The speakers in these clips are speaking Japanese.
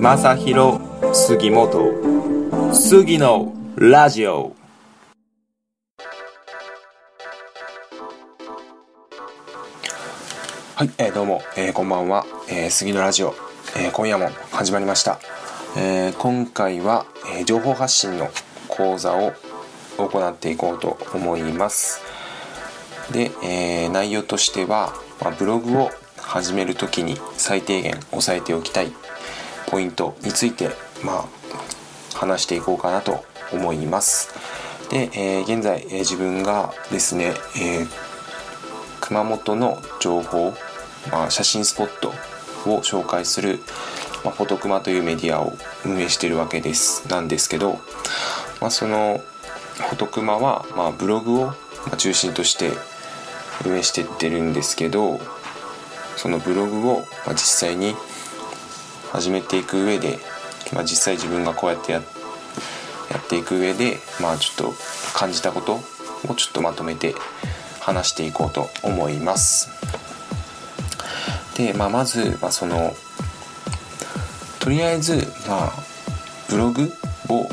正弘杉本。杉のラジオ。はい、えー、どうも、えー、こんばんは、えー、杉のラジオ、えー、今夜も始まりました、えー、今回は、えー、情報発信の講座を行っていこうと思います。で、えー、内容としては、まあ、ブログを始める時に最低限押さえておきたい。ポイントについて、まあ、話していこうかなと思います。で、えー、現在、えー、自分がですね、えー、熊本の情報、まあ、写真スポットを紹介する、まあ、フォトクマというメディアを運営してるわけですなんですけど、まあ、そのフォトクマは、まあ、ブログを中心として運営してってるんですけどそのブログを実際に始めていく上で、まあ、実際自分がこうやってやっていく上でまあちょっと感じたことをちょっとまとめて話していこうと思います。で、まあ、まず、まあ、そのとりあえず、まあ、ブログを、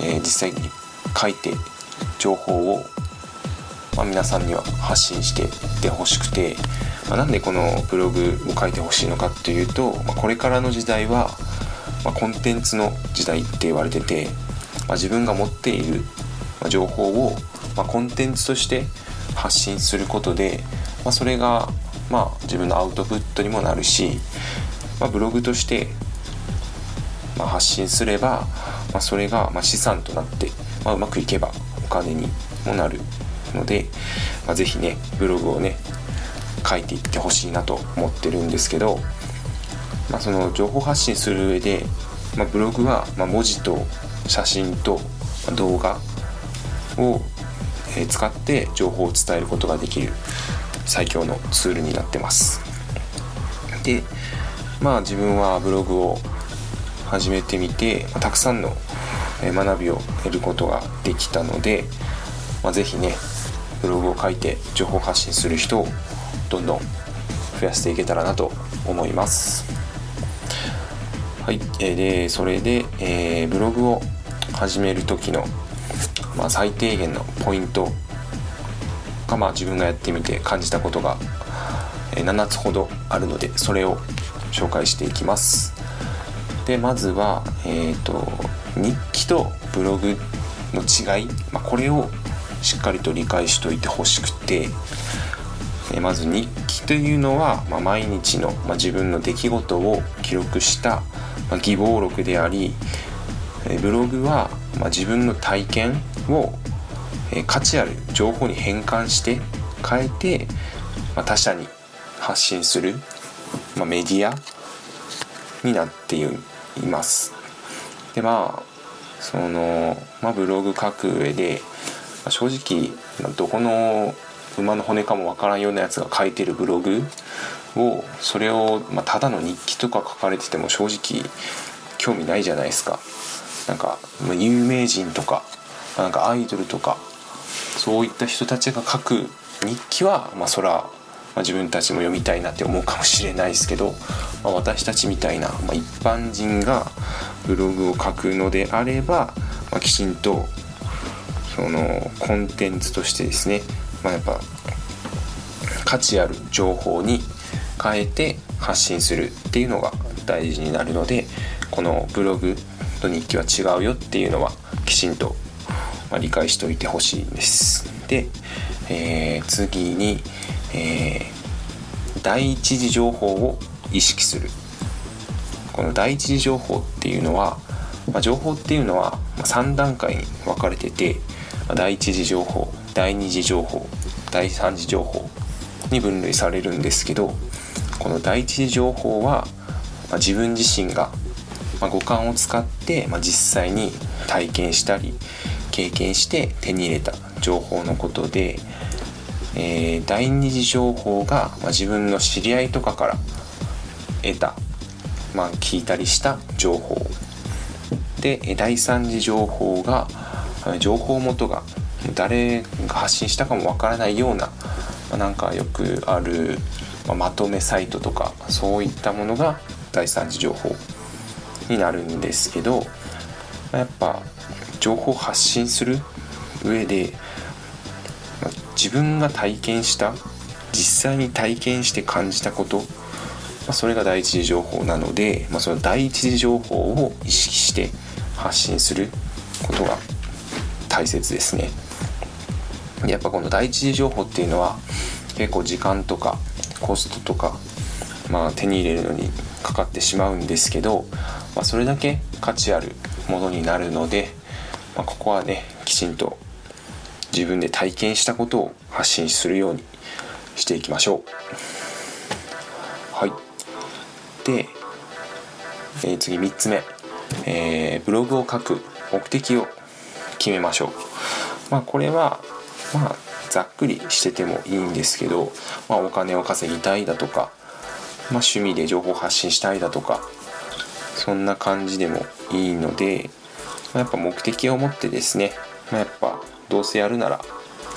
えー、実際に書いて情報を、まあ、皆さんには発信していってほしくて、まあ、なんでこのブログを書いてほしいのかっていうと、まあ、これからの時代は、まあ、コンテンツの時代って言われてて、ま、自分が持っている情報を、ま、コンテンツとして発信することで、ま、それが、まあ、自分のアウトプットにもなるし、ま、ブログとして、ま、発信すれば、ま、それがま資産となって、ま、うまくいけばお金にもなるので、まあ、ぜひねブログをね書いていってほしいなと思ってるんですけど、まあ、その情報発信する上で、まあ、ブログはま文字と写真と動画を使って情報を伝えることができる最強のツールになってます。でまあ自分はブログを始めてみてたくさんの学びを得ることができたので、まあ、是非ねブログを書いて情報発信する人をどんどん増やしていけたらなと思います。はい、えでそれで、えー、ブログを始める時の、まあ、最低限のポイントが、まあ、自分がやってみて感じたことが、え7つほどあるのでそれを紹介していきます。でまずは、えーと、日記とブログの違い、まあ、これをしっかりと理解しといてほしくてえまず日記というのは、まあ、毎日の、まあ、自分の出来事を記録した、まあ、記号録であり、えブログは、ま自分の体験を、え価値ある情報に変換して変えて、ま他者に発信する、まメディアになっています。でまあその、ま、ブログ書く上で、ま正直どこの馬の骨かもわからんようなやつが書いてるブログをそれを、まあ、ただの日記とか書かれてても正直興味ないじゃないですか。なんか、有名人とかなんかアイドルとかそういった人たちが書く日記はまあそら、まあ、自分たちも読みたいなって思うかもしれないですけど、まあ、私たちみたいな、まあ、一般人がブログを書くのであれば、まあ、きちんとそのコンテンツとしてですねまあ、やっぱ価値ある情報に変えて発信するっていうのが大事になるのでこのブログと日記は違うよっていうのはきちんと理解しておいてほしいんです。で、えー、次に、えー、第一次情報を意識するこの第一次情報っていうのは、まあ、情報っていうのは3段階に分かれてて、第一次情報第二次情報第三次情報に分類されるんですけどこの第一次情報は、まあ、自分自身が、まあ、五感を使って、まあ、実際に体験したり経験して手に入れた情報のことで、えー、第二次情報が、まあ、自分の知り合いとかから得た、まあ、聞いたりした情報。で第三次情報が情報元が誰が発信したかもわからないような、まあ、なんかよくある、ま、まとめサイトとかそういったものが第3次情報になるんですけどやっぱ情報発信する上で自分が体験した実際に体験して感じたことまそれが第一次情報なので、ま、その第一次情報を意識して発信することが大切ですね。やっぱこの第一次情報っていうのは結構時間とかコストとか、まあ、手に入れるのにかかってしまうんですけど、まあ、それだけ価値あるものになるので、まあ、ここはねきちんと自分で体験したことを発信するようにしていきましょう。はいで、えー、次3つ目、えー、ブログを書く目的を決めましょう。まあ、これはまあざっくりしててもいいんですけど、まあ、お金を稼ぎたいだとか、まあ、趣味で情報発信したいだとかそんな感じでもいいので、まあ、やっぱ目的を持ってですね、まあ、やっぱどうせやるなら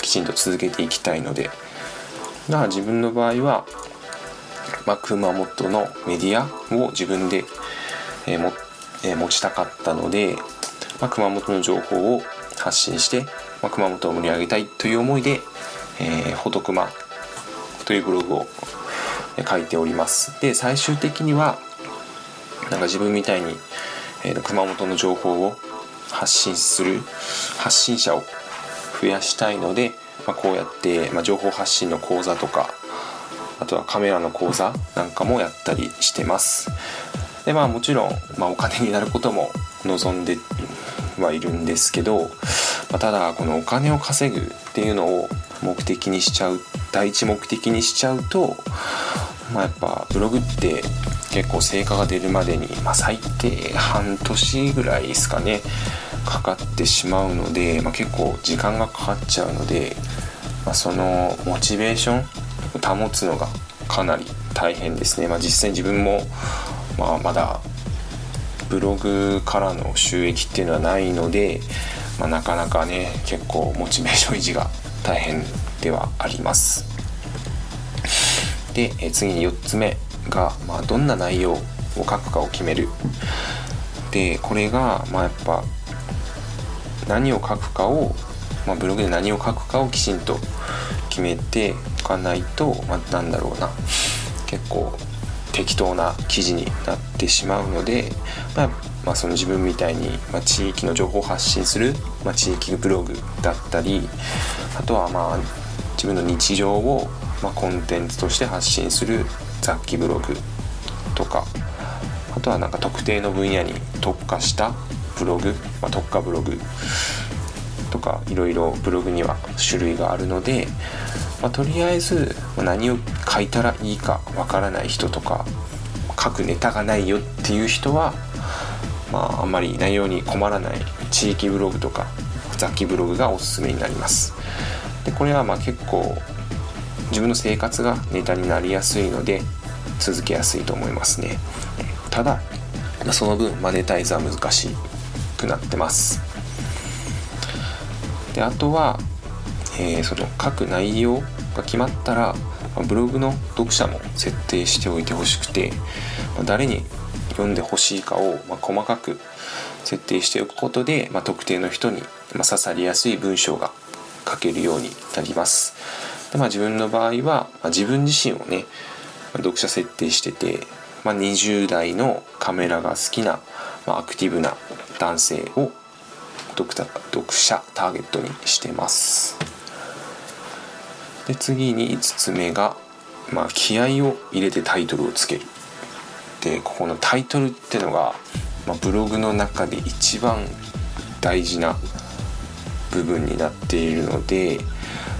きちんと続けていきたいのでだから自分の場合は、まあ、熊本のメディアを自分で、えーもえー、持ちたかったので、まあ、熊本の情報を発信してまあ、熊本を盛り上げたいという思いで、えー、フォトクマというブログを書いております。で最終的にはなんか自分みたいに、えー、熊本の情報を発信する発信者を増やしたいので、まあ、こうやって、まあ、情報発信の講座とかあとはカメラの講座なんかもやったりしてます。でまあもちろん、まあ、お金になることも望んではいるんですけど、まあ、ただこのお金を稼ぐっていうのを目的にしちゃう第一目的にしちゃうと、まあ、やっぱブログって結構成果が出るまでに、まあ、最低半年ぐらいですかねかかってしまうので、まあ、結構時間がかかっちゃうので、まあ、そのモチベーション保つのがかなり大変ですね、まあ、実際自分も、まあ、まだブログからの収益っていうのはないので、まあ、なかなかね結構モチベーション維持が大変ではあります。でえ次に4つ目が、まあ、どんな内容を書くかを決める。でこれがまあやっぱ何を書くかを、まあ、ブログで何を書くかをきちんと決めておかないと、まあ、なんだろうな。結構適当な記事になってしまうので、まあ、まあ、その自分みたいに、ま、地域の情報を発信する、まあ、地域ブログだったりあとはまあ自分の日常を、ま、コンテンツとして発信する雑記ブログとかあとはなんか特定の分野に特化したブログ、ま、特化ブログかいろいろブログには種類があるので、まあ、とりあえず何を書いたらいいかわからない人とか書くネタがないよっていう人は、まあ、あんまり内容に困らない地域ブログとか雑記ブログがおすすめになります。でこれはまあ結構自分の生活がネタになりやすいので続けやすいと思いますね。ただその分マネタイズは難しくなってます。であとは、えー、その書く内容が決まったらブログの読者も設定しておいてほしくて誰に読んでほしいかを、ま細かく設定しておくことで、ま特定の人に、ま刺さりやすい文章が書けるようになります。でまあ、自分の場合は、ま自分自身をね読者設定してて、ま、20代のカメラが好きな、ま、アクティブな男性を読者ターゲットにしてます。で次に5つ目が、まあ、気合を入れてタイトルをつけるでここのタイトルってのが、まあ、ブログの中で一番大事な部分になっているので、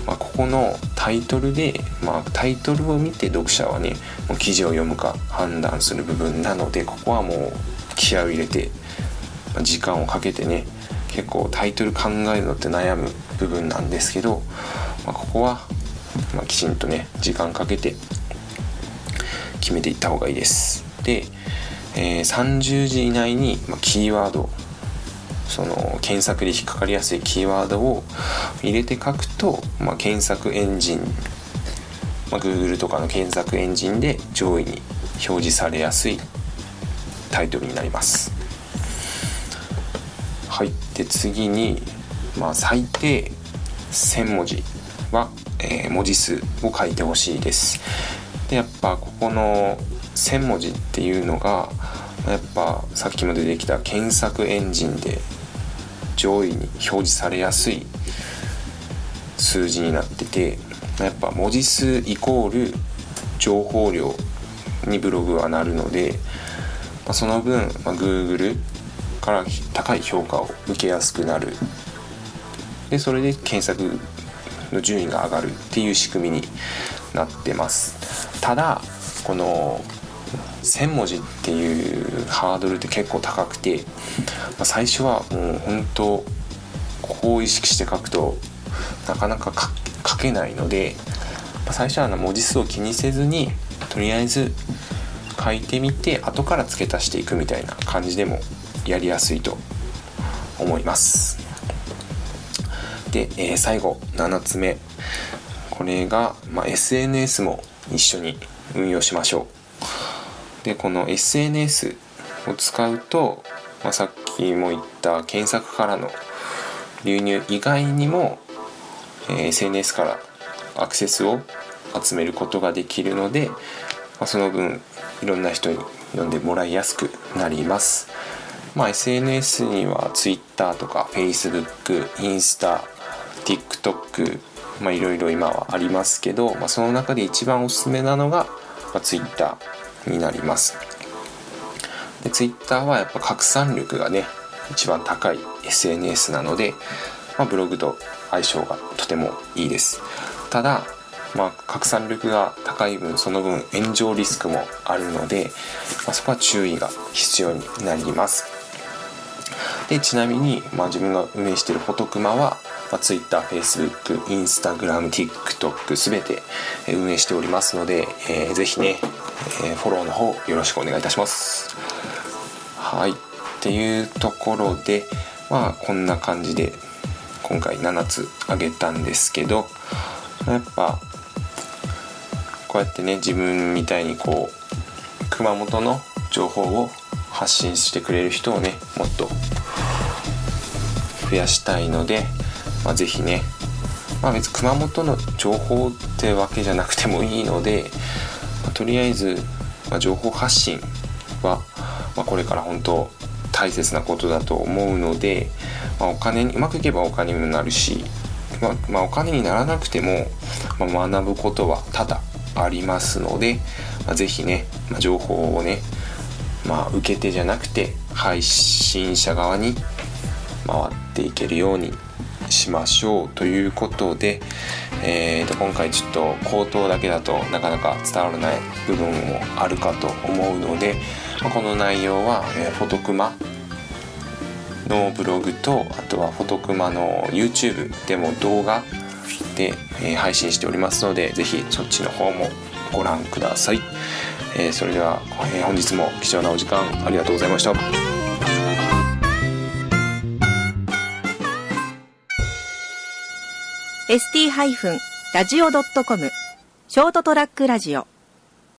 まあ、ここのタイトルで、まあ、タイトルを見て読者はねもう記事を読むか判断する部分なのでここはもう気合を入れて、ま、時間をかけてね結構タイトル考えるのって悩む部分なんですけど、まあ、ここはま、きちんとね時間かけて決めていった方がいいです。で、えー、30字以内に、ま、キーワードその検索で引っかかりやすいキーワードを入れて書くと、まあ、検索エンジン、まあ、Google とかの検索エンジンで上位に表示されやすいタイトルになります。はいで次に、まあ、最低1000文字は、えー、文字数を書いてほしいです。でやっぱここの1000文字っていうのがやっぱさっきも出てきた検索エンジンで上位に表示されやすい数字になっててやっぱ文字数イコール情報量にブログはなるので、まあ、その分、まあ、Google から高い評価を受けやすくなる。でそれで検索の順位が上がるっていう仕組みになってます。ただこの1,000文字っていうハードルって結構高くて、ま、最初はもう本当ここを意識して書くとなかなか書けないので、ま、最初は文字数を気にせずにとりあえず書いてみて後から付け足していくみたいな感じでもやりやすいと思います。で、えー、最後7つ目。これが、まあ、SNS も一緒に運用しましょう。でこの SNS を使うと、まあ、さっきも言った検索からの流入以外にも、えー、SNS からアクセスを集めることができるので、まあ、その分いろんな人に読んでもらいやすくなります。まあ、SNS には Twitter とか Facebook、インスタ、TikTok まあいろいろ今はありますけど、まあ、その中で一番おすすめなのが、まあ、Twitter になります。で Twitter はやっぱ拡散力がね一番高い SNS なので、まあ、ブログと相性がとてもいいです。ただまあ、拡散力が高い分その分炎上リスクもあるので、まあ、そこは注意が必要になります。でちなみに、まあ、自分が運営しているフォトクマは、まあ、Twitter、Facebook、Instagram、TikTok すべて運営しておりますので、えー、ぜひね、えー、フォローの方よろしくお願いいたします。はい。っていうところでまあこんな感じで今回7つあげたんですけどやっぱこうやってね自分みたいにこう熊本の情報を発信してくれる人をねもっと増やしたいので、まあ、是非ね、まあ、別に熊本の情報ってわけじゃなくてもいいので、まあ、とりあえず、ま、情報発信は、ま、これから本当大切なことだと思うので、まあ、お金にうまくいけばお金にもなるし、まあ、まあ、お金にならなくても、まあ、学ぶことはただありますので、まあ、ぜひね、まあ、情報をね、まあ、受け手じゃなくて配信者側に回っていけるようにしましょうということで、えー、と今回ちょっと口頭だけだとなかなか伝わらない部分もあるかと思うので、まあ、この内容は、えー、フォトクマのブログとあとはフォトクマの YouTube でも動画で、え、配信しておりますので是非そっちの方もご覧ください、えー、それでは、え、本日も貴重なお時間ありがとうございました。ST- ラジオ .com ショートトラックラジオ